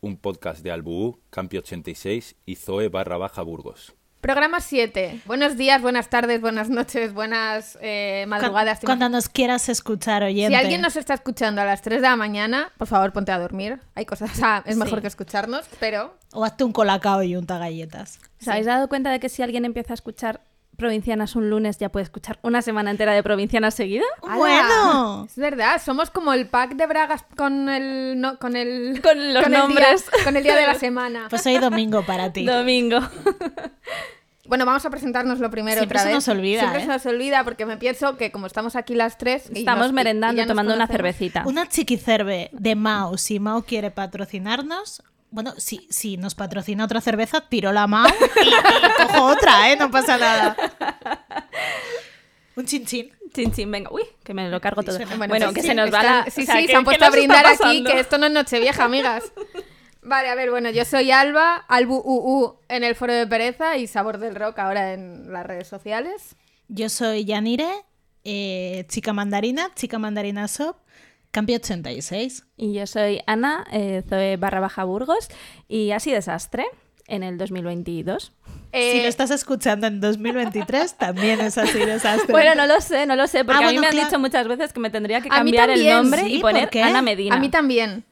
Un podcast de Albuú, Campi 86 y Zoe barra baja Burgos. Programa 7. Buenos días, buenas tardes, buenas noches, buenas eh, madrugadas. Cu- Cuando nos quieras escuchar, oyente. Si alguien nos está escuchando a las 3 de la mañana, por favor ponte a dormir. Hay cosas, o sea, es mejor Sí. que escucharnos, pero O hazte un colacao y unta galletas. ¿Os habéis dado cuenta de que si alguien empieza a escuchar Provincianas un lunes ya puede escuchar una semana entera de Provincianas seguida? Bueno. Es verdad, somos como el pack de bragas con el no- con el Con los el día- nombres. con el día de la semana. Pues hoy domingo para ti. Domingo. Bueno, vamos a presentarnos lo primero Siempre otra se vez. nos olvida, Siempre ¿eh? se nos olvida porque me pienso que como estamos aquí las tres y Estamos nos- y- y merendando, nos tomando una cervecita. Una chiquicerve de Mao. Si Mao quiere patrocinarnos, bueno, si, si nos patrocina otra cerveza, tiro la Mao y, y cojo otra, ¿eh? No pasa nada. Un chin chin. Chin, chin, venga. Uy, que me lo cargo todo. Bueno, Bueno, que se nos va la... Sí, o sea, sí, ¿qué- se han puesto a brindar aquí, que esto no es Nochevieja, amigas. Vale, a ver, bueno, yo soy Alba, Albu UU en el foro de pereza y Sabor del Rock ahora en las redes sociales. Yo soy Yanire, eh, chica mandarina, chica mandarina shop, Campi 86. Y yo soy Ana, eh, Zoe barra baja Burgos, y así desastre en el 2022. Eh, si lo estás escuchando en 2023, también es así desastre. Bueno, no lo sé, no lo sé, porque Ah, a mí me han dicho muchas veces que me tendría que cambiar el nombre sí, y ¿por poner? Ana Medina. A mí también.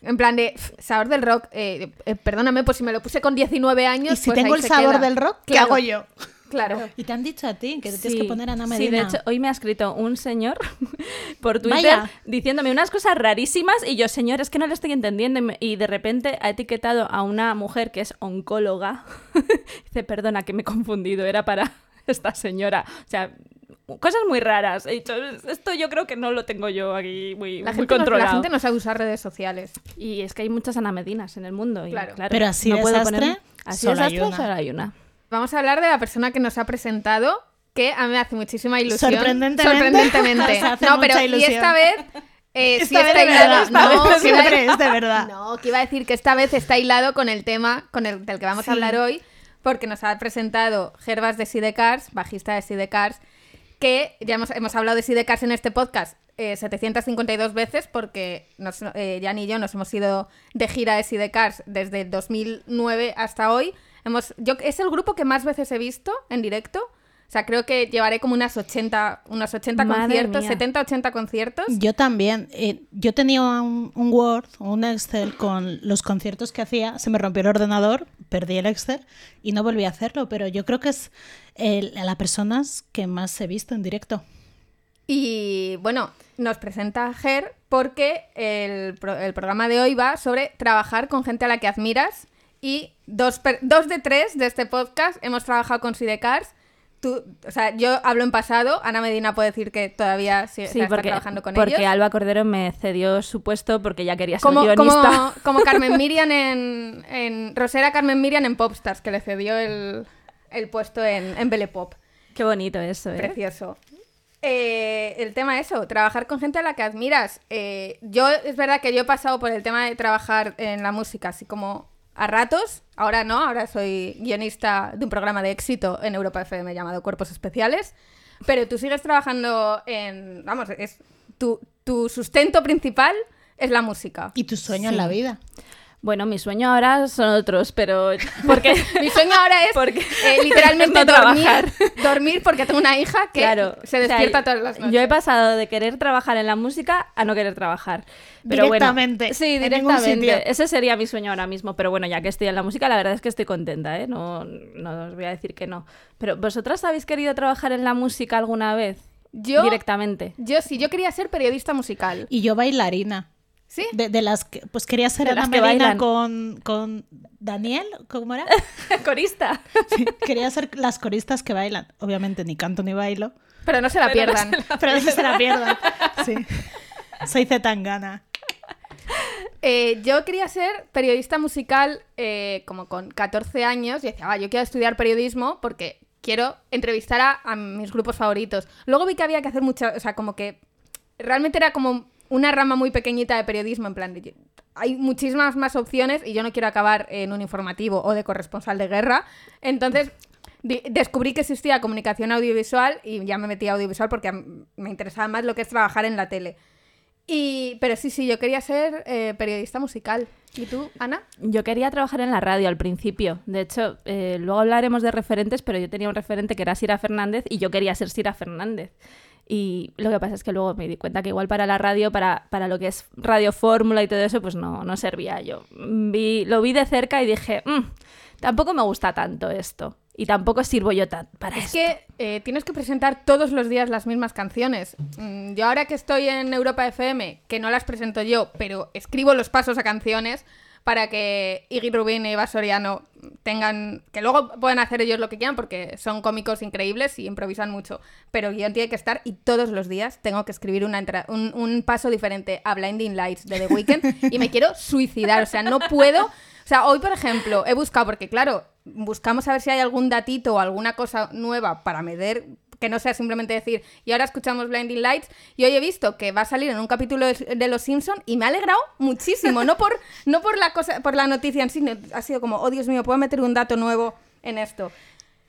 En plan de sabor del rock, eh, eh, perdóname, pues si me lo puse con 19 años. y si pues tengo ahí el sabor queda. del rock, ¿qué Claro, hago yo? Claro. Y te han dicho a ti que te Sí, tienes que poner Ana Sí, de hecho, hoy me ha escrito un señor por Twitter Vaya. diciéndome unas cosas rarísimas y yo, señor, es que no le estoy entendiendo. Y, de repente ha etiquetado a una mujer que es oncóloga. Dice, perdona, que me he confundido, era para esta señora. O sea, cosas muy raras. He dicho, esto yo creo que no lo tengo yo aquí muy, La muy gente, no, controlado. la gente no sabe usar redes sociales. Y es que hay muchas Ana Medinas en el mundo. y, Claro. claro, Pero así no puedo desastre, poner- Así solo hay desastre, una. solo hay una. Vamos a hablar de la persona que nos ha presentado, que a mí me hace muchísima ilusión. Sorprendentemente. Sorprendentemente. Nos hace no, mucha pero y ilusión. esta vez. eh, sí Esta vez está de hilado. verdad, esta No, vez siempre es de verdad. No, que iba a decir que esta vez está hilado con el tema con el, del que vamos Sí. a hablar hoy, porque nos ha presentado Gervas de Sidecars, bajista de Sidecars, que ya hemos, hemos hablado de Sidecars en este podcast eh, 752 veces, porque nos, eh, Jan y yo nos hemos ido de gira de Sidecars desde el 2009 hasta hoy. Hemos, yo, es el grupo que más veces he visto en directo. O sea, creo que llevaré como unas 80, unos 80 Madre conciertos, mía. 70, 80 conciertos. Yo también. eh, yo tenía un, un Word o un Excel con los conciertos que hacía. Se me rompió el ordenador, perdí el Excel y no volví a hacerlo. Pero yo creo que es a las personas que más he visto en directo. Y bueno, nos presenta Ger porque el, pro- el programa de hoy va sobre trabajar con gente a la que admiras. Y dos, dos de tres de este podcast hemos trabajado con Sidecars. Tú, o sea, yo hablo en pasado. Ana Medina puede decir que todavía sí, Sí, está porque, trabajando con porque ellos. Alba Cordero me cedió su puesto porque ya quería ser Como, guionista. como, como Carmen Miriam en, en. Rosera Carmen Miriam en Popstars, que le cedió el, el puesto en, en Belle Pop. Qué bonito eso, ¿eh? Precioso. Eh, el tema eso, trabajar con gente a la que admiras. Eh, yo es verdad que yo he pasado por el tema de trabajar en la música, así como a ratos. Ahora no, ahora soy guionista de un programa de éxito en Europa FM llamado Cuerpos Especiales. Pero tú sigues trabajando en. Vamos, es tu, tu sustento principal es la música. Y tu sueño en la vida. Bueno, mi sueño ahora son otros, pero porque Mi sueño ahora es Porque- eh, literalmente no dormir, trabajar. dormir porque tengo una hija que claro, se o sea, despierta todas las noches. Yo he pasado de querer trabajar en la música a no querer trabajar. Pero bueno, Directamente, sí, directamente. Ese sería mi sueño ahora mismo. Pero bueno, ya que estoy en la música, la verdad es que estoy contenta, ¿eh? No, no os voy a decir que no. Pero ¿vosotras habéis querido trabajar en la música alguna vez? Yo- Directamente. Yo sí, yo quería ser periodista musical. Y yo bailarina. ¿Sí? De, de las que, pues quería ser Ana las que Medina bailan. con, con Daniel, ¿cómo era? Corista. Sí, quería ser las coristas que bailan. Obviamente ni canto ni bailo, Pero no se la Pero no pierdan. se la- pero no se la pierdan. Sí. Soy Zetangana. Eh, yo quería ser periodista musical eh, como con 14 años y decía, "Ah, yo quiero estudiar periodismo porque quiero entrevistar a, a mis grupos favoritos. Luego vi que había que hacer mucha, o sea, como que realmente era como una rama muy pequeñita de periodismo, en plan, hay muchísimas más opciones y yo no quiero acabar en un informativo o de corresponsal de guerra. Entonces descubrí que existía comunicación audiovisual y ya me metí a audiovisual porque me interesaba más lo que es trabajar en la tele. Y, pero sí, sí, yo quería ser eh, periodista musical. ¿Y tú, Ana? Yo quería trabajar en la radio al principio. De hecho, eh, luego hablaremos de referentes, pero yo tenía un referente que era Sira Fernández y yo quería ser Sira Fernández. Y lo que pasa es que luego me di cuenta que igual para la radio, para, para lo que es radio fórmula y todo eso, pues no, no servía. Yo vi, lo vi de cerca y dije, "Mm, tampoco me gusta tanto esto. Y tampoco sirvo yo tan para Es esto. que eh, tienes que presentar todos los días las mismas canciones. Mm, yo ahora que estoy en Europa FM, que no las presento yo, pero escribo los pasos a canciones para que Iggy Rubin y Eva Soriano tengan... que luego pueden hacer ellos lo que quieran porque son cómicos increíbles y improvisan mucho. Pero guion tiene que estar y todos los días tengo que escribir una entra- un, un paso diferente a Blinding Lights de The Weeknd y me quiero suicidar. O sea, no puedo... O sea, hoy, por ejemplo, he buscado, porque claro, buscamos a ver si hay algún datito o alguna cosa nueva para medir, que no sea simplemente decir, y ahora escuchamos Blinding Lights, y hoy he visto que va a salir en un capítulo de, de Los Simpson y me ha alegrado muchísimo, no por, no por la cosa, por la noticia en sí, no- ha sido como, oh Dios mío, puedo meter un dato nuevo en esto.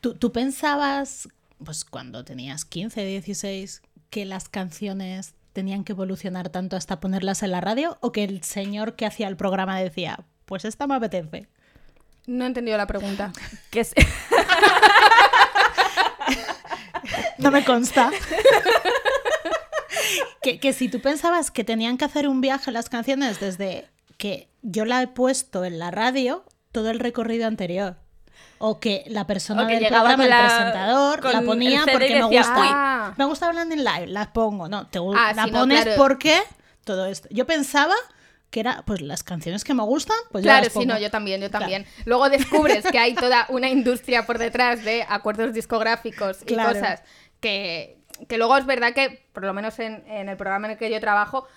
¿Tú, tú pensabas, pues cuando tenías 15, 16, que las canciones tenían que evolucionar tanto hasta ponerlas en la radio? ¿O que el señor que hacía el programa decía, pues esta me apetece? No he entendido la pregunta. Que es- No me consta. que, que si tú pensabas que tenían que hacer un viaje las canciones desde que yo la he puesto en la radio, todo el recorrido anterior. O que la persona O que del llegaba programa, con el la- presentador, con la ponía porque me decía, gusta. "Ah". Me gusta Blending Live, la pongo. No, te, Ah, la no, pones claro. porque todo esto. Yo pensaba que era pues las canciones que me gustan, pues Claro, sí, no, yo también, yo también. Luego descubres que hay toda una industria por detrás de acuerdos discográficos y Claro. cosas que, que luego es verdad que, por lo menos en, en el programa en el que yo trabajo,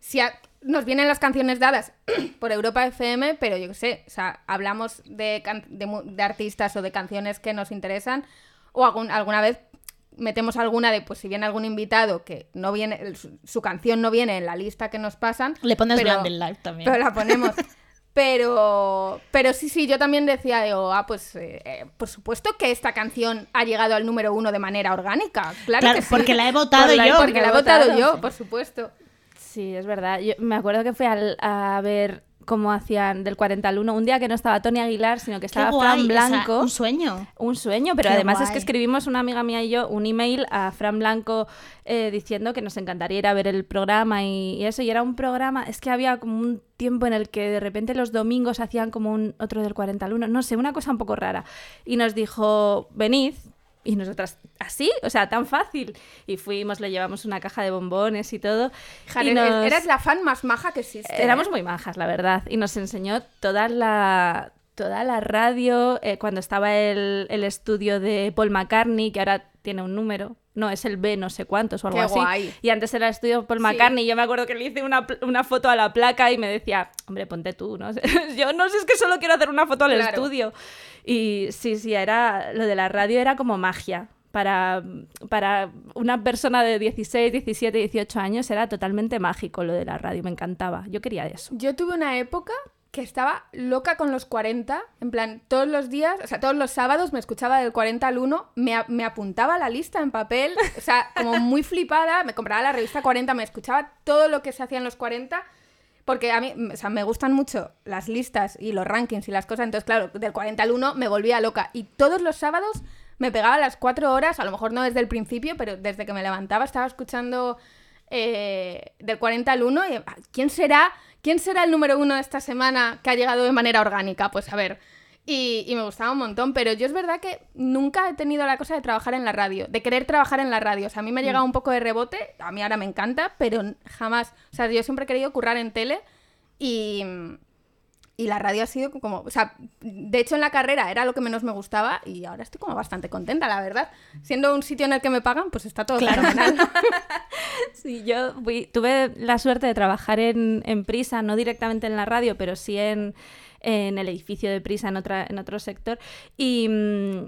si a- nos vienen las canciones dadas por Europa FM, pero yo qué sé, o sea, hablamos de, can- de, de artistas o de canciones que nos interesan, o algún- alguna vez metemos alguna de, pues si viene algún invitado que no viene, su, su canción no viene en la lista que nos pasan. Le pones pero- Live también. pero la ponemos. Pero, pero sí, sí, yo también decía, digo, ah, pues eh, eh, por supuesto que esta canción ha llegado al número uno de manera orgánica. Claro, Claro, que sí. porque la he votado Por la- yo. Porque la he He votado votado, yo, sí. por supuesto. Sí, es verdad. Yo me acuerdo que fui al- a ver cómo hacían del 40 al 1, un día que no estaba Tony Aguilar, sino que estaba guay, Fran o sea, Blanco. un sueño. Un sueño, pero Qué además es que escribimos una amiga mía y yo un email a Fran Blanco eh, diciendo que nos encantaría ir a ver el programa y, y eso. Y era un programa, es que había como un tiempo en el que de repente los domingos hacían como un otro del 40 al 1, no sé, una cosa un poco rara. Y nos dijo, venid. Y nosotras, ¿así? O sea, tan fácil. Y fuimos, le llevamos una caja de bombones y todo. Jare, y nos- Eres la fan más maja que existe. Éramos ¿eh? muy majas, la verdad. Y nos enseñó toda la, toda la radio, eh, cuando estaba el, el estudio de Paul McCartney, que ahora tiene un número. No, es el B no sé cuántos o algo Qué así. guay. Y antes era el estudio Paul Sí. McCartney. y Yo me acuerdo que le hice una, una foto a la placa y me decía, hombre, ponte tú, ¿no? Yo no sé, es que solo quiero hacer una foto al Claro. estudio. Y sí, sí, era lo de la radio era como magia. Para, para una persona de 16, 17, 18 años era totalmente mágico lo de la radio, me encantaba. Yo quería eso. Yo tuve una época que estaba loca con los 40, en plan, todos los días, o sea, todos los sábados me escuchaba del 40 al 1, me, me apuntaba la lista en papel, o sea, como muy flipada, me compraba la revista 40, me escuchaba todo lo que se hacía en los 40, porque a mí, o sea, me gustan mucho las listas y los rankings y las cosas, entonces, claro, del 40 al 1 me volvía loca, y todos los sábados me pegaba las 4 horas, a lo mejor no desde el principio, pero desde que me levantaba estaba escuchando eh, del 40 al 1 y ah, ¿quién será, ¿quién será el número uno de esta semana que ha llegado de manera orgánica? Pues a ver. Y, y me gustaba un montón, pero yo es verdad que nunca he tenido la cosa de trabajar en la radio, de querer trabajar en la radio. O sea, a mí me ha llegado un poco de rebote, a mí ahora me encanta, pero jamás. O sea, yo siempre he querido currar en tele y, y la radio ha sido como, o sea, de hecho en la carrera era lo que menos me gustaba y ahora estoy como bastante contenta, la verdad. Siendo un sitio en el que me pagan, pues está todo fenomenal. Sí, yo fui- tuve la suerte de trabajar en, en Prisa, no directamente en la radio, pero sí en, en el edificio de Prisa, en, otra, en otro sector. Y, mm,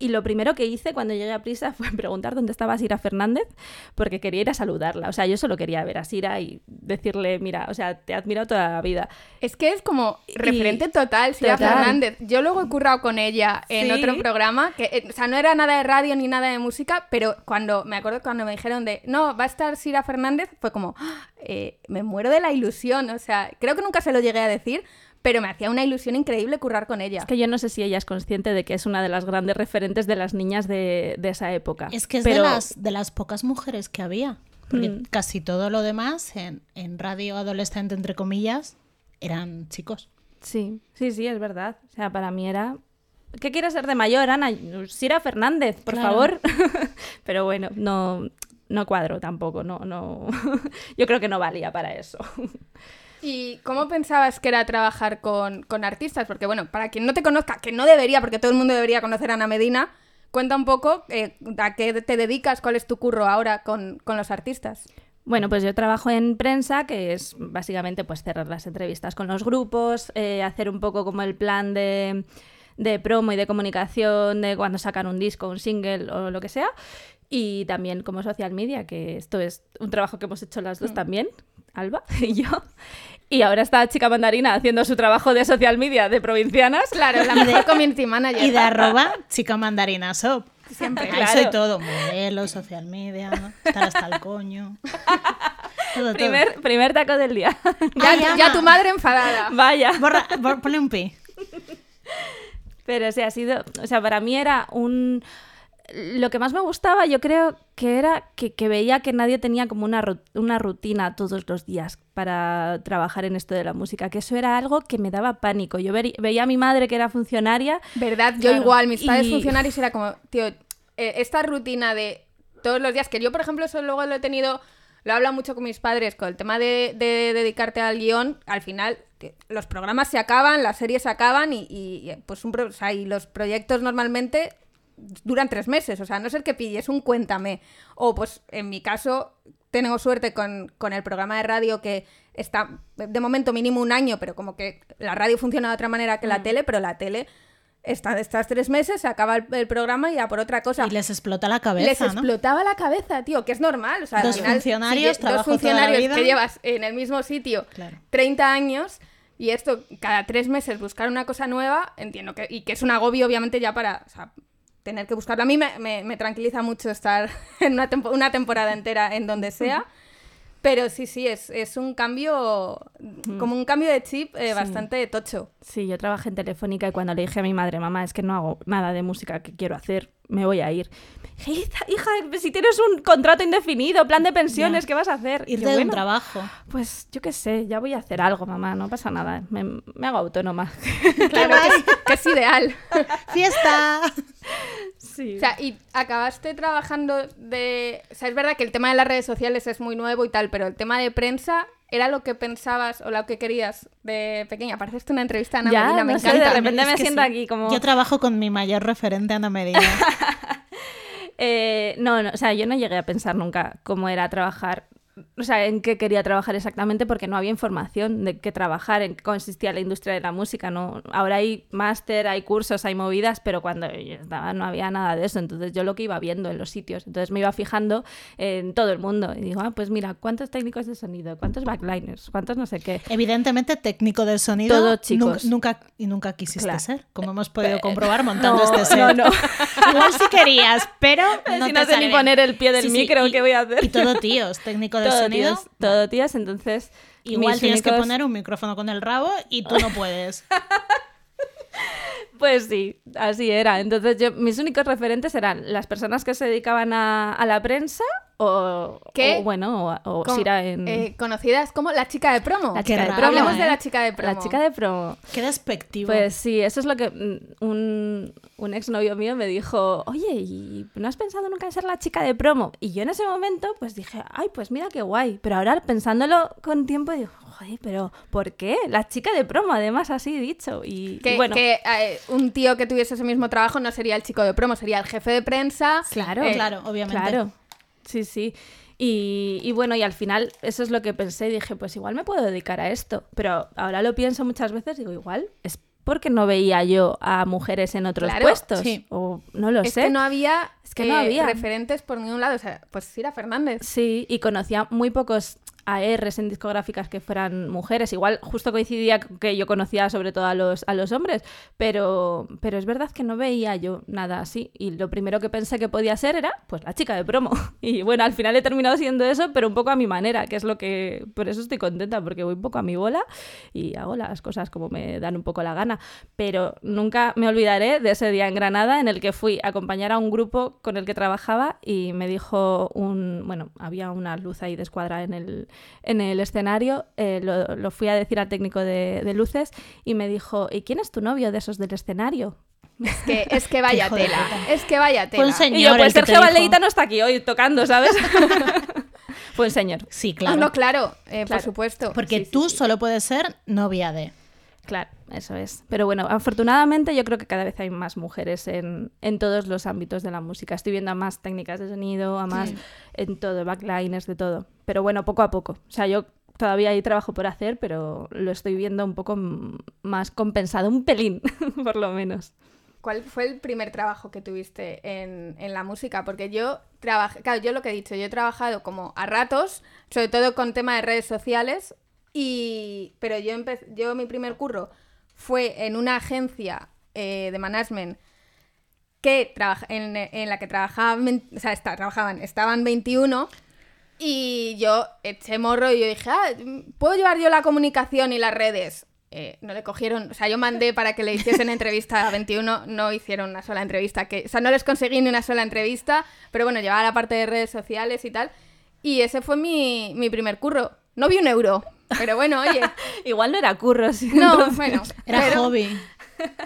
y lo primero que hice cuando llegué a Prisa fue preguntar dónde estaba Sira Fernández, porque quería ir a saludarla. O sea, yo solo quería ver a Sira y decirle, mira, o sea, te he admirado toda la vida. Es que es como referente Y- total, Sira total. Fernández. Yo luego he currado con ella en Sí. otro programa, que, eh, o sea, no era nada de radio ni nada de música, pero cuando, me acuerdo cuando me dijeron de, no, va a estar Sira Fernández, fue como, ¡ah! eh, me muero de la ilusión, o sea, creo que nunca se lo llegué a decir, pero me hacía una ilusión increíble currar con ella. Es que yo no sé si ella es consciente de que es una de las grandes referentes de las niñas de, de esa época. Es que es Pero- de, las, de las pocas mujeres que había. Porque Mm. casi todo lo demás, en, en radio adolescente, entre comillas, eran chicos. Sí, sí, sí, es verdad. O sea, para mí era... ¿Qué quieres ser de mayor, Ana? Sira Fernández, por Claro. favor. Pero bueno, no, no cuadro tampoco, no, no... Yo creo que no valía para eso. ¿Y cómo pensabas que era trabajar con, con artistas? Porque, bueno, para quien no te conozca, que no debería, porque todo el mundo debería conocer a Ana Medina, cuenta un poco eh, a qué te dedicas, cuál es tu curro ahora con, con los artistas. Bueno, pues yo trabajo en prensa, que es básicamente pues cerrar las entrevistas con los grupos, eh, hacer un poco como el plan de, de promo y de comunicación de cuando sacan un disco, un single o lo que sea. Y también como social media, que esto es un trabajo que hemos hecho las dos también, Alba y yo. Y ahora está Chica Mandarina haciendo su trabajo de social media de provincianas. Claro, la mejor community manager. Y de arroba chica mandarina shop. Siempre, Ahí soy todo, modelo, social media, estar hasta el coño. Todo, todo. Primer, primer taco del día. Ya, Ay, ya Ana. tu madre enfadada. Vaya. Borra, bor- ponle un pi. Pero sí, ha sido, o sea, para mí era un... Lo que más me gustaba, yo creo que era que, que veía que nadie tenía como una, ru- una rutina todos los días para trabajar en esto de la música, que eso era algo que me daba pánico. Yo veía a mi madre que era funcionaria ¿Verdad? Yo Claro. igual, mis padres Y- funcionarios era como, tío, eh, esta rutina de todos los días, que yo, por ejemplo, eso luego lo he tenido, lo he hablado mucho con mis padres, con el tema de, de dedicarte al guion, al final que los programas se acaban, las series se acaban y, y, pues un pro- o sea, y los proyectos normalmente duran tres meses, o sea, a no ser que pilles un cuéntame. O pues en mi caso, tengo suerte con, con el programa de radio que está de momento mínimo un año, pero como que la radio funciona de otra manera que la tele, pero la tele está estas tres meses, se acaba el, el programa y ya por otra cosa. Y les explota la cabeza, Les ¿no? explotaba la cabeza, tío, que es normal. O sea, al Dos final, funcionarios, si dos toda la funcionarios vida. que llevas en el mismo sitio Claro. 30 años y esto cada tres meses buscar una cosa nueva, entiendo que y que es un agobio obviamente ya para o sea, tener que buscarlo. A mí me, me- me tranquiliza mucho estar en una, tempo- una temporada entera en donde sea. Pero sí, sí, es, es un cambio, como un cambio de chip eh, bastante tocho. Sí, yo trabajé en Telefónica y cuando le dije a mi madre, mamá, es que no hago nada de música que quiero hacer, me voy a ir. Hija, hija, si tienes un contrato indefinido, plan de pensiones, Ya. ¿qué vas a hacer? Y Irte de un "Bueno, trabajo. Pues yo qué sé, ya voy a hacer algo, mamá, no pasa nada, me, me hago autónoma. Claro, que es, que es ideal. ¡Fiesta! sí. O sea, y acabaste trabajando de... O sea, es verdad que el tema de las redes sociales es muy nuevo y tal, pero el tema de prensa era lo que pensabas o lo que querías de pequeña. Parece esto una entrevista a Ana Ya, Medina, me no sé, encanta. de repente Es me siento sí. aquí como... Yo trabajo con mi mayor referente, Ana Medina. Eh, no, no, o sea, yo no llegué a pensar nunca cómo era trabajar, o sea, en qué quería trabajar exactamente porque no había información de qué trabajar, en qué consistía la industria de la música, ¿no? Ahora hay máster, hay cursos, hay movidas, pero cuando yo estaba no había nada de eso, entonces yo lo que iba viendo en los sitios, entonces me iba fijando en todo el mundo y digo, ah, pues mira, ¿cuántos técnicos de sonido? ¿Cuántos backliners? ¿Cuántos no sé qué? Evidentemente, técnico del sonido. Todo, chicos. Nunca, y nunca quisiste Claro. ser, como hemos podido comprobar montando no, este set. no, no. Igual sí querías, pero no si te no sé ni poner el pie del Sí, sí, micro, y- ¿qué voy a hacer? Y todo tíos, técnico de todo sonido. todo tíos, entonces... Igual tienes que poner un micrófono con el rabo y tú no puedes. Pues sí, así era. Entonces yo, mis únicos referentes eran las personas que se dedicaban a, a la prensa o, ¿Qué? o, bueno, o, o Con- Sira en... eh, conocidas como la chica de promo. La chica de promo. Hablemos de ¿eh? la chica de promo. La chica de promo. Qué despectivo. Pues sí, eso es lo que mm, un, un exnovio mío me dijo, oye, ¿y no has pensado nunca en ser la chica de promo? Y yo en ese momento pues dije, ay, pues mira qué guay. Pero ahora pensándolo con tiempo digo, joder, pero ¿por qué? La chica de promo, además así dicho. Y Que, bueno, que, eh, un tío que tuviese ese mismo trabajo no sería el chico de promo, sería el jefe de prensa. Claro, Eh, claro, obviamente. Claro, sí, sí. Y, y bueno, y al final eso es lo que pensé. Dije, pues igual me puedo dedicar a esto. Pero ahora lo pienso muchas veces, digo, igual es porque no veía yo a mujeres en otros Claro, puestos. sí. O no lo es sé. que no había, Es que no eh, había. referentes por ningún lado. O sea, pues Sira Fernández. Sí, y conocía muy pocos ARs en discográficas que fueran mujeres. Igual justo coincidía que yo conocía sobre todo a los, a los hombres, pero, pero es verdad que no veía yo nada así. Y lo primero que pensé que podía ser era pues la chica de promo. Y bueno, al final he terminado siendo eso, pero un poco a mi manera, que es lo que... Por eso estoy contenta, porque voy un poco a mi bola y hago las cosas como me dan un poco la gana. Pero nunca me olvidaré de ese día en Granada en el que fui a acompañar a un grupo con el que trabajaba y me dijo un... Bueno, había una luz ahí de escuadra en el, en el escenario, eh, lo, lo fui a decir al técnico de, de luces y me dijo, ¿y quién es tu novio de esos del escenario? Es que, es que vaya tela. Es que vaya Fue un tela. señor y yo, el pues Sergio. Valdeita no está aquí hoy tocando, ¿sabes? Fue un señor. Sí, Ah, claro. No, claro, eh, por supuesto. Porque sí, tú sí. solo puedes ser novia de. Claro, eso es. Pero bueno, afortunadamente yo creo que cada vez hay más mujeres en, en todos los ámbitos de la música. Estoy viendo a más técnicas de sonido, a más en todo, backliners, de todo. Pero bueno, poco a poco. O sea, yo todavía hay trabajo por hacer, pero lo estoy viendo un poco más compensado, un pelín, por lo menos. ¿Cuál fue el primer trabajo que tuviste en, en la música? Porque yo trabajé, claro, yo lo que he dicho, yo he trabajado como a ratos, sobre todo con tema de redes sociales, y pero yo empecé, yo mi primer curro fue en una agencia eh, de management que en, en la que trabajaban, o sea, esta- trabajaban, estaban 21 y yo eché morro y yo dije, ah, ¿puedo llevar yo la comunicación y las redes? Eh, no le cogieron, o sea, yo mandé para que le hiciesen entrevista a 21, no hicieron una sola entrevista, que, o sea, no les conseguí ni una sola entrevista, pero bueno, llevaba la parte de redes sociales y tal, y ese fue mi, mi primer curro. No vi un euro, pero bueno, oye, Igual no era curro, sí. no, entonces- bueno, Era pero- hobby.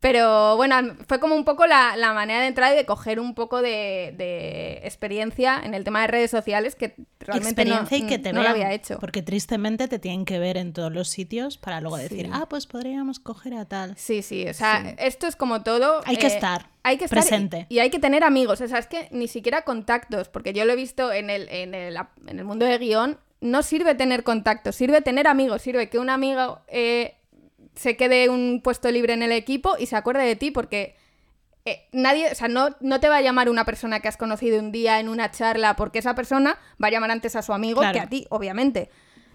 pero bueno, fue como un poco la, la manera de entrar y de coger un poco de, de experiencia en el tema de redes sociales que realmente no, Experiencia y que te no lo había hecho. Porque tristemente te tienen que ver en todos los sitios para luego decir, Sí. ah, pues podríamos coger a tal. Sí, sí, o sea, esto es como todo. Hay que eh, estar hay que estar y- presente. Y, hay que tener amigos, o sea, es que ni siquiera contactos, porque yo lo he visto en el, en el, en el mundo de guion, no sirve tener contactos, sirve tener amigos, sirve que un amigo eh, se quede un puesto libre en el equipo y se acuerde de ti, porque eh, nadie, o sea, no, no te va a llamar una persona que has conocido un día en una charla, porque esa persona va a llamar antes a su amigo Claro. que a ti, obviamente.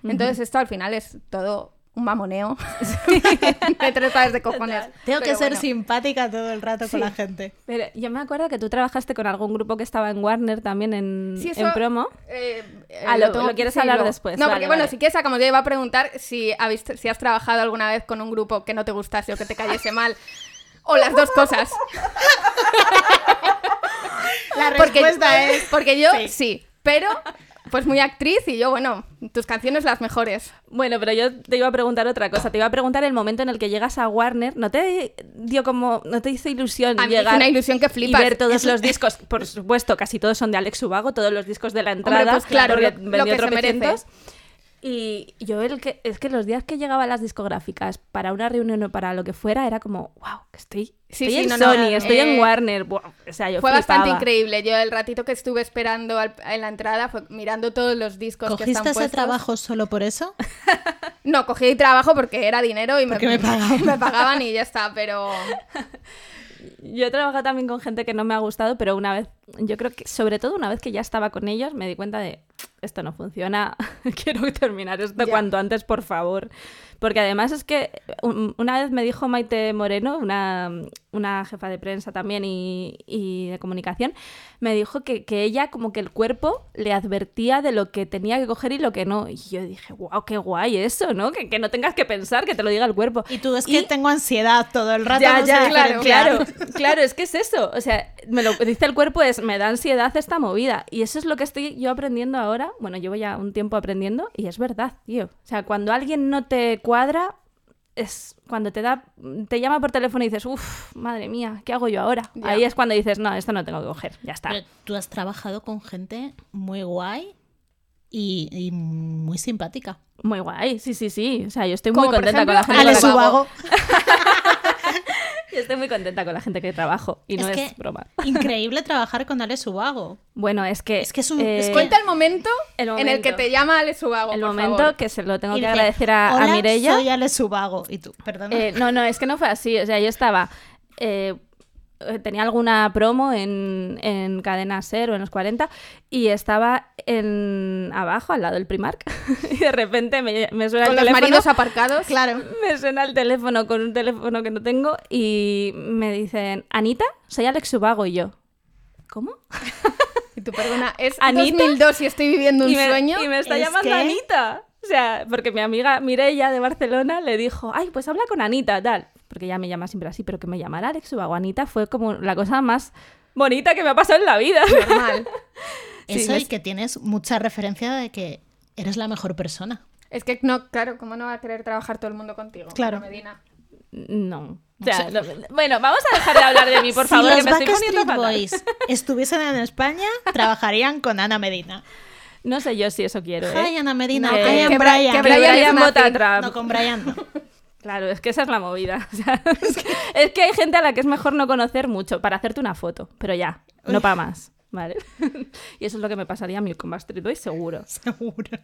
Entonces esto al final es todo un mamoneo de tres pares de cojones. Tengo que ser bueno. simpática todo el rato Sí. con la gente. Pero yo me acuerdo que tú trabajaste con algún grupo que estaba en Warner también en, Sí, en promo. eh, eh, Ah, lo- lo quieres hablar después, No, vale, porque bueno, vale. si quieres sacamos, yo iba a preguntar si, habéis- si has trabajado alguna vez con un grupo que no te gustase o que te cayese mal. O las dos cosas. La Porque, respuesta es... porque yo sí. sí. pero pues muy actriz y yo, bueno, tus canciones las mejores. Bueno, pero yo te iba a preguntar otra cosa. Te iba a preguntar el momento en el que llegas a Warner. ¿No te dio como. ¿No te hizo ilusión A mí llegar una ilusión que y flipas. ver todos los discos? Por supuesto, casi todos son de Alex Ubago, todos los discos de la entrada. pues claro, porque lo- que se merece. Y yo el que es que los días que llegaba a las discográficas para una reunión o para lo que fuera era como, wow, que estoy, Sí, estoy sí, en no, no, Sony, estoy eh, en Warner. buah, o sea, yo Fue bastante increíble. Yo el ratito que estuve esperando al- en la entrada fue mirando todos los discos que ¿Cogiste están ese puestos. trabajo solo por eso? No, cogí trabajo porque era dinero y me, Porque me pagaban. me pagaban y ya está, pero Yo he trabajado también con gente que no me ha gustado, pero una vez, yo creo que sobre todo una vez que ya estaba con ellos, me di cuenta de esto no funciona, quiero terminar esto cuanto antes, por favor. Porque además es que un- una vez me dijo Maite Moreno, una, una jefa de prensa también y, y de comunicación, me dijo que, que ella como que el cuerpo le advertía de lo que tenía que coger y lo que no. Y yo dije, wow, qué guay eso, ¿no? Que, que no tengas que pensar, que te lo diga el cuerpo. Y tú, es que tengo ansiedad todo el rato. Ya, no ya, claro, claro, claro, es que es eso. O sea, me lo dice el cuerpo, es me da ansiedad esta movida. Y eso es lo que estoy yo aprendiendo ahora. Bueno, llevo ya un tiempo aprendiendo y es verdad, tío. O sea, cuando alguien no te cuadra, es cuando te da, te llama por teléfono y dices, uff, madre mía, ¿qué hago yo ahora? Ya. Ahí es cuando dices, no, esto no tengo que coger, ya está. Pero tú has trabajado con gente muy guay y, y muy simpática. Muy guay, sí, sí, sí. O sea, yo estoy muy contenta con ejemplo, la gente. con la. Ubago. Y estoy muy contenta con la gente que trabajo. Y no es, que broma. increíble trabajar con Ale Subago. Bueno, es que. Es que es un- eh, es que- Cuenta el momento, El en el que te llama Ale Subago, el por momento favor. que se lo tengo Y que dice, agradecer a, a "Hola, Mireia. soy Ale Subago. Y tú, perdona. Eh, no, no, es que no fue así. O sea, yo estaba. eh, tenía alguna promo en, en Cadena Ser o en los 40 y estaba en abajo, al lado del Primark. y de repente me, me suena Con el los teléfono. maridos aparcados. claro. Me suena el teléfono con un teléfono que no tengo y me dicen, Anita, soy Alex Subago y yo. ¿Cómo? Y tú, perdona, es ¿Anita? 2002 y estoy viviendo un y, me, sueño. y me está Es llamando que- Anita. O sea, porque mi amiga Mireia de Barcelona le dijo, ay, pues habla con Anita, tal. Porque ella me llama siempre así, pero que me llamara Alex Subago Anita fue como la cosa más bonita que me ha pasado en la vida. Normal. Sí, Eso y que tienes mucha referencia de que eres la mejor persona. Es que no, claro, ¿cómo no va a querer trabajar todo el mundo contigo? Claro. Ana Medina. No. O sea, no- bueno, vamos a dejar de hablar de mí, por favor, si que los me estoy poniendo. Boys estuviesen en España, trabajarían con Ana Medina. No sé yo si eso quiero, ¿eh? Hi, Ana Medina. Eh, I am que Brian. que Que Brian Brian is vota a nothing. Trump. No, con Brian no. Claro, es que esa es la movida. O sea, es, que, es que hay gente a la que es mejor no conocer mucho para hacerte una foto, pero ya, no para más, ¿vale? y eso es lo que me pasaría a mí con Backstreet Boys, seguro. Seguro.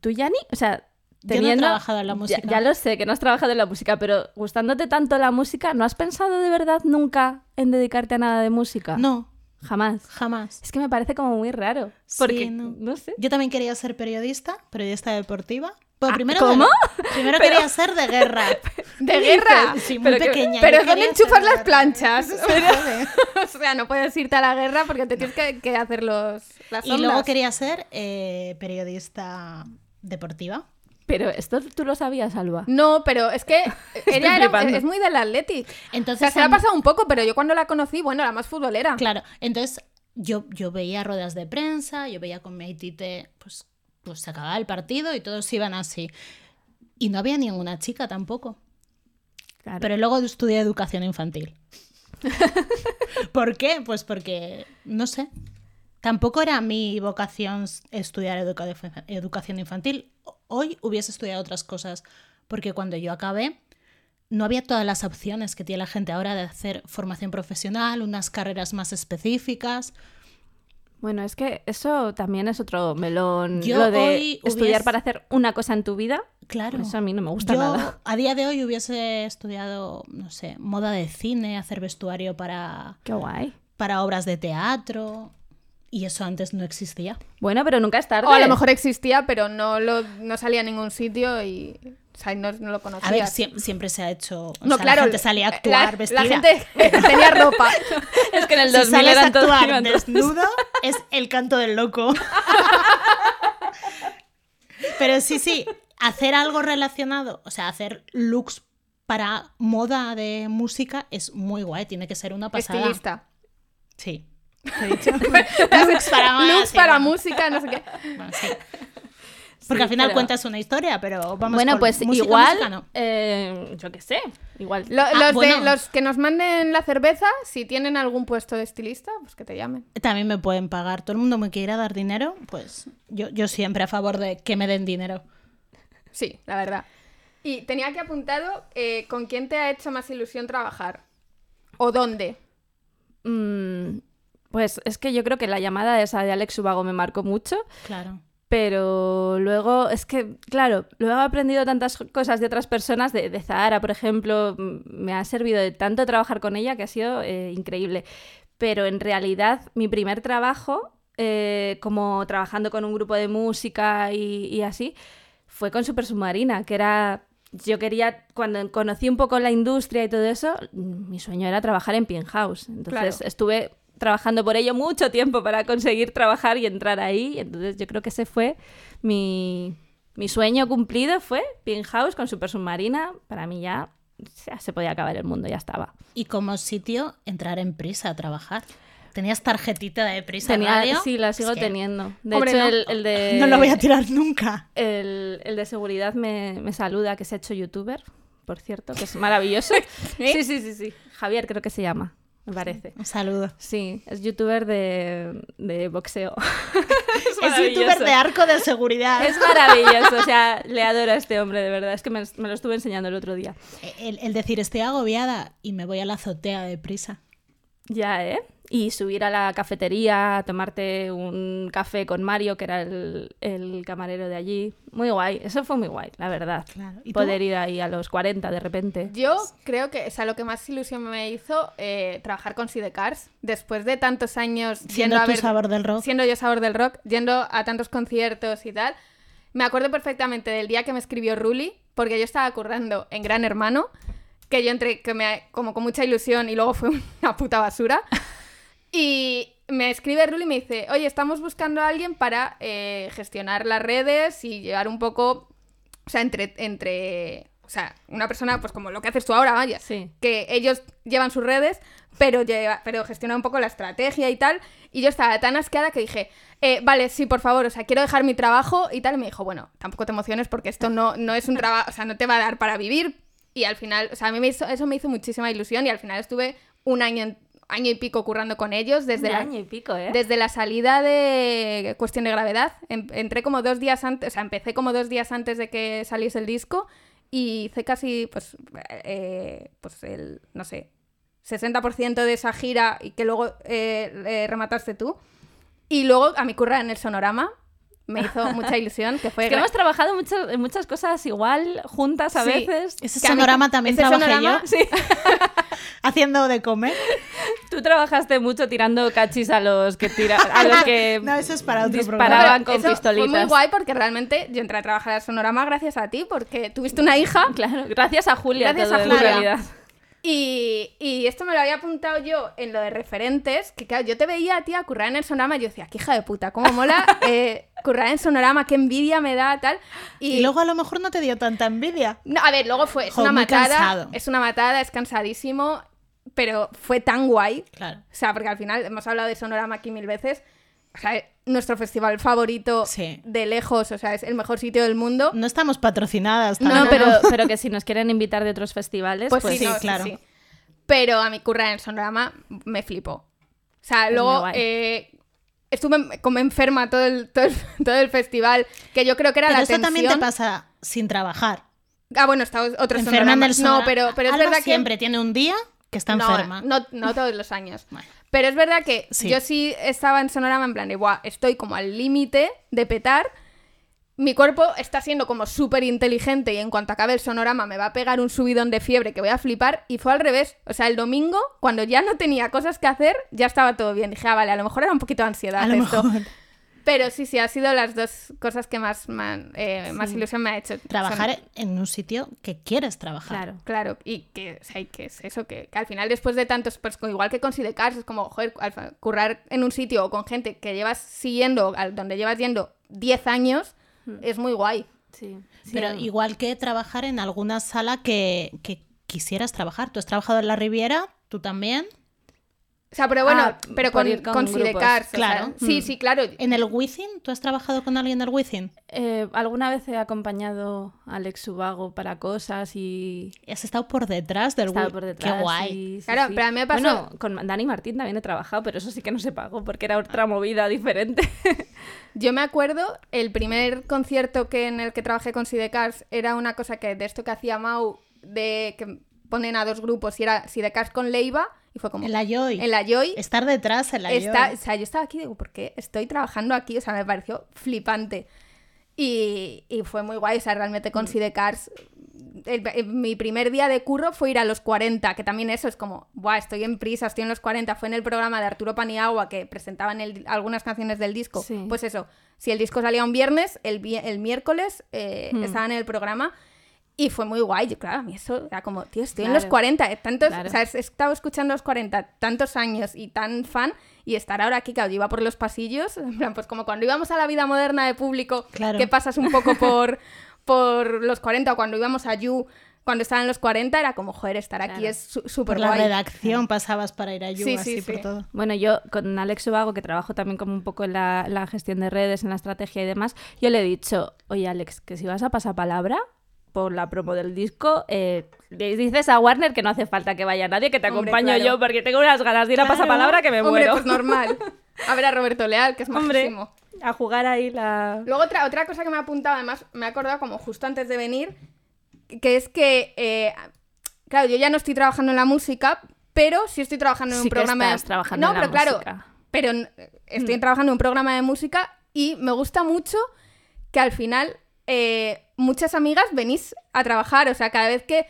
¿Tú, Yanni? O sea, Yo no he teniendo... trabajado en la Ya- música. Ya, lo sé, que no has trabajado en la música, pero gustándote tanto la música, ¿no has pensado de verdad nunca en dedicarte a nada de música? No, Jamás. jamás. Es que me parece como muy raro. Porque, Sí, no. no sé. Yo también quería ser periodista, periodista deportiva. Bueno, Ah, primero ¿cómo? de- primero quería ser de guerra. ¿De guerra? Sí, muy Pero que- pequeña. Pero yo ¿dónde enchufas las planchas? Eso se puede. o sea, no puedes irte a la guerra porque te tienes que, que hacer los, las Y luego quería ser eh, periodista deportiva. Pero esto tú lo sabías, Alba. No, pero es que ella era- es muy del Athletic. O Entonces, sea, se ha pasado un poco, pero yo cuando la conocí, bueno, la más futbolera. Claro, entonces yo, yo veía ruedas de prensa, yo veía con mi Aitite, pues, pues se acababa el partido y todos iban así. Y no había ninguna chica tampoco. Claro. Pero luego estudié educación infantil. ¿Por qué? Pues porque, no sé, tampoco era mi vocación estudiar educa- educación infantil. Hoy hubiese estudiado otras cosas, porque cuando yo acabé no había todas las opciones que tiene la gente ahora de hacer formación profesional, unas carreras más específicas. Bueno, es que eso también es otro melón. Yo lo de hoy estudiar hubiese- para hacer una cosa en tu vida. Claro. Eso a mí no me gusta Yo nada. a día de hoy hubiese estudiado, no sé, moda de cine, hacer vestuario para, Qué guay. para obras de teatro. Y eso antes no existía. Bueno, pero nunca es tarde. O a lo mejor existía, pero no, lo, no salía a ningún sitio y o sea, no, no lo conocía. A ver, siem- siempre se ha hecho. o no, sea, claro. la gente salía a actuar la, vestida. La gente tenía ropa. es que en el si 2000 sales a eran todos actuar desnudo, es el canto del loco. Pero sí, sí, hacer algo relacionado, o sea, hacer looks para moda de música es muy guay, tiene que ser una pasada. Estilista. Sí. ¿Qué he dicho? looks para Looks para música, no sé qué. Bueno, sí. Porque Sí, al final pero- cuentas una historia, pero vamos Bueno, con pues música, igual, música no. eh, yo qué sé, igual. Lo- Ah, los, de- los que nos manden la cerveza, si tienen algún puesto de estilista, pues que te llamen. También me pueden pagar. Todo el mundo me quiere dar dinero, pues yo, yo siempre a favor de que me den dinero. Sí, la verdad. Y tenía que apuntado eh, con quién te ha hecho más ilusión trabajar. ¿O dónde? Mm, pues es que yo creo que la llamada esa de Alex Ubago me marcó mucho, Claro. pero luego es que, claro, luego he aprendido tantas cosas de otras personas, de, de Zahara, por ejemplo, me ha servido de tanto trabajar con ella que ha sido eh, increíble. Pero en realidad mi primer trabajo, eh, como trabajando con un grupo de música y, y así, fue con Super Submarina, que era... Yo quería, cuando conocí un poco la industria y todo eso, mi sueño era trabajar en House. Entonces Claro. estuve trabajando por ello mucho tiempo para conseguir trabajar y entrar ahí. Entonces yo creo que ese fue mi, mi sueño cumplido, fue House con Super Submarina. Para mí ya, ya se podía acabar el mundo, ya estaba. Y como sitio, entrar en prisa a trabajar. ¿Tenías tarjetita de prisa Tenía, radio? sí, la sigo Es que teniendo. De Hombre, hecho, no. el, el de... No lo voy a tirar nunca. El, el de seguridad me, me saluda, que se ha hecho youtuber, por cierto, que es maravilloso. Sí, sí, sí, sí. Javier creo que se llama. Me parece. Un saludo. Sí, es youtuber de, de boxeo. Es youtuber maravilloso. de arco de seguridad. Es maravilloso, o sea, le adoro a este hombre, de verdad. Es que me, me lo estuve enseñando el otro día. El, el decir estoy agobiada y me voy a la azotea deprisa. Ya, ¿eh? Y subir a la cafetería, a tomarte un café con Mario, que era el, el camarero de allí. Muy guay, eso fue muy guay, la verdad. Claro. ¿Y tú? Poder ir ahí a los 40 de repente. Yo creo que, o sea, lo que más ilusión me hizo eh, trabajar con Sidecars. Después de tantos años Siendo a tu ver- sabor del rock. siendo yo sabor del rock, yendo a tantos conciertos y tal, me acuerdo perfectamente del día que me escribió Ruli, porque yo estaba currando en Gran Hermano, que yo entré que me, como con mucha ilusión y luego fue una puta basura. Y me escribe Ruli y me dice, oye, estamos buscando a alguien para eh, gestionar las redes y llevar un poco, o sea, entre, entre, o sea, una persona, pues como lo que haces tú ahora, vaya, Sí. que ellos llevan sus redes, pero, lleva, pero gestiona un poco la estrategia y tal. Y yo estaba tan asqueada que dije, eh, vale, sí, por favor, o sea, quiero dejar mi trabajo y tal. Y me dijo, bueno, tampoco te emociones porque esto no, no es un trabajo, o sea, no te va a dar para vivir. Y al final, o sea, a mí me hizo, eso me hizo muchísima ilusión y al final estuve un año, en- año y pico currando con ellos desde la, año y pico, ¿eh? desde la salida de Cuestión de Gravedad. Em- entré como dos días antes, o sea, empecé como dos días antes de que saliese el disco y hice casi, pues, eh, pues el, no sé, 60% de esa gira y que luego eh, eh, remataste tú. Y luego a mi curra en el Sonorama me hizo mucha ilusión, que fue... Es que hemos trabajado mucho- en muchas cosas igual, juntas a Sí. veces. Ese que a mí- sonorama también ese trabajé sonorama- yo, Sí, haciendo de comer. Tú trabajaste mucho tirando cachis a los que tira, a los que No, eso es para otro disparaban Pero con eso Fue muy pistolitas. guay porque realmente yo entré a trabajar al Sonorama gracias a ti, porque tuviste una hija Claro, gracias a Julia Gracias todo, a en Julia. realidad. Y, y esto me lo había apuntado yo en lo de referentes, que claro, yo te veía a ti a currar en el Sonorama y yo decía, qué hija de puta, cómo mola eh, currar en Sonorama, qué envidia me da, tal. Y, Y luego a lo mejor no te dio tanta envidia. No, a ver, luego fue, es Jo, una matada, cansado. es una matada, es cansadísimo, pero fue tan guay. Claro. O sea, porque al final hemos hablado de Sonorama aquí mil veces. O sea, nuestro festival favorito Sí. de lejos, o sea, es el mejor sitio del mundo. No estamos patrocinadas. No, No, tampoco. pero, pero que si nos quieren invitar de otros festivales, Pues, pues, sí, sí, no, claro. Pero a mi curra en Sonorama me flipó. O sea, Es luego eh, estuve como enferma todo el, todo, el, todo el festival, que yo creo que era Pero la esto también te tensión. pasa sin trabajar. Ah, bueno, está otro Enferma Sonorama. en el No, sonora- pero, pero es Alba verdad que... siempre tiene un día que está enferma. No, no todos los años. Bueno. Pero es verdad que Sí. yo sí estaba en Sonorama en plan de, "Buah, estoy como al límite de petar. Mi cuerpo está siendo como súper inteligente y en cuanto acabe el sonorama me va a pegar un subidón de fiebre que voy a flipar. Y fue al revés. O sea, el domingo, cuando ya no tenía cosas que hacer, ya estaba todo bien. Dije, ah, vale, a lo mejor era un poquito de ansiedad a esto. mejor Pero sí, sí, ha sido las dos cosas que más, me han- eh, más ilusión me ha hecho. trabajar Son- en un sitio que quieres trabajar. claro. Claro, y que, o sea, y que es eso, que, que al final después de tantos, pues igual que con Sidecars, es como, joder, al currar en un sitio o con gente que llevas siguiendo, al donde llevas yendo 10 años, es muy guay. Sí. sí. Pero igual que trabajar en alguna sala que, que quisieras trabajar. Tú has trabajado en la Riviera, tú también. O sea, pero bueno, Ah, pero con, con con grupos, Sidecars, o sea, claro. sí, Mm. sí, claro. En el Wizzing, ¿tú has trabajado con alguien del Wizzing? Eh, alguna vez he acompañado a Alex Subago para cosas y Has estado por detrás del Wizzing. por detrás. Qué guay. sí, Claro, sí. pero a mí me pasó- Bueno, con Dani Martín también he trabajado, pero eso sí que no se pagó porque era otra movida diferente. Yo me acuerdo, el primer concierto que en el que trabajé con Sidecars era una cosa que de esto que hacía Mau, de que ponen a dos grupos y era Sidecars con Leiva, y fue como... En la Joy. En la Joy. Estar detrás en la Está, Joy. o sea, yo estaba aquí y digo, ¿por qué estoy trabajando aquí? O sea, me pareció flipante. Y, y fue muy guay, o sea, realmente Mm. con Sidecars. el- el- mi primer día de curro fue ir a los 40, que también eso es como, Buah, estoy en prisa, estoy en los 40. Fue en el programa de Arturo Paniagua que presentaban el- algunas canciones del disco. Sí. Pues eso, si el disco salía un viernes, el, el miércoles eh, Hmm. estaban en el programa. Y fue muy guay, yo, claro, a mí eso era como, tío, estoy en los Claro. 40, eh, tantos, Claro. o sea, he estado escuchando los 40 tantos años y tan fan, y estar ahora aquí, claro, yo iba por los pasillos, en plan, pues como cuando íbamos a la vida moderna de público, Claro. que pasas un poco por, por los 40, o cuando íbamos a You, cuando estaban los 40, era como, joder, estar aquí Claro. es su- súper Por la guay. redacción pasabas para ir a You, Sí, así sí, por sí. todo. Bueno, yo con Alex Subago, que trabajo también como un poco en la, la gestión de redes, en la estrategia y demás, yo le he dicho, oye Alex, que si vas a pasar palabra, por la promo del disco, eh, le dices a Warner que no hace falta que vaya nadie, que te Hombre, acompaño claro. yo porque tengo unas ganas de ir a Claro. pasapalabra que me Hombre, muero. pues normal. A ver a Roberto Leal, que es Hombre, majísimo. a jugar ahí la... Luego otra, otra cosa que me ha apuntado, además me he acordado como justo antes de venir, que es que, eh, claro, yo ya no estoy trabajando en la música, pero sí estoy trabajando en Sí un que programa estás de... trabajando no, en la pero claro, música. pero estoy Mm. trabajando en un programa de música y me gusta mucho que al final eh, muchas amigas venís a trabajar, o sea, cada vez que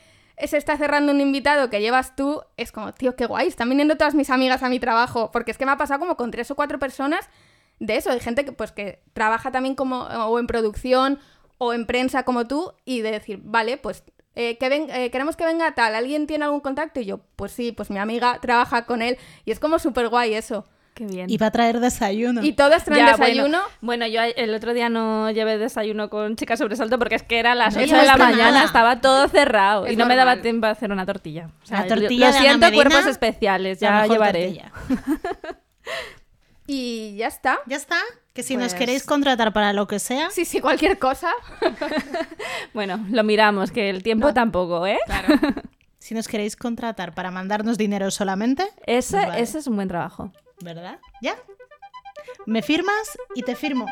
se está cerrando un invitado que llevas tú, es como, tío, qué guay, están viniendo todas mis amigas a mi trabajo, porque es que me ha pasado como con tres o cuatro personas de eso, de gente que pues que trabaja también como o en producción o en prensa como tú y de decir, vale, pues eh, que ven- eh, queremos que venga tal, ¿alguien tiene algún contacto? Y yo, pues sí, pues mi amiga trabaja con él y es como súper guay eso. Qué bien. Y va a traer desayuno. Y todas traen Ya, desayuno. Bueno, bueno, yo el otro día no llevé desayuno con chica sobresalto porque es que era las No 8 de la mañana, nada. estaba todo cerrado y no me daba tiempo a hacer una tortilla. O sea, La tortilla lo de Ana siento, cuerpos especiales, ya llevaré. Y ya está. Ya está. Que si nos Pues- queréis contratar para lo que sea, Sí, sí, cualquier cosa. Bueno, lo miramos, que el tiempo tampoco, ¿eh? si nos queréis contratar para mandarnos dinero solamente, Ese, Pues vale. ese es un buen trabajo. ¿verdad? ¿Ya? Me firmas y te firmo.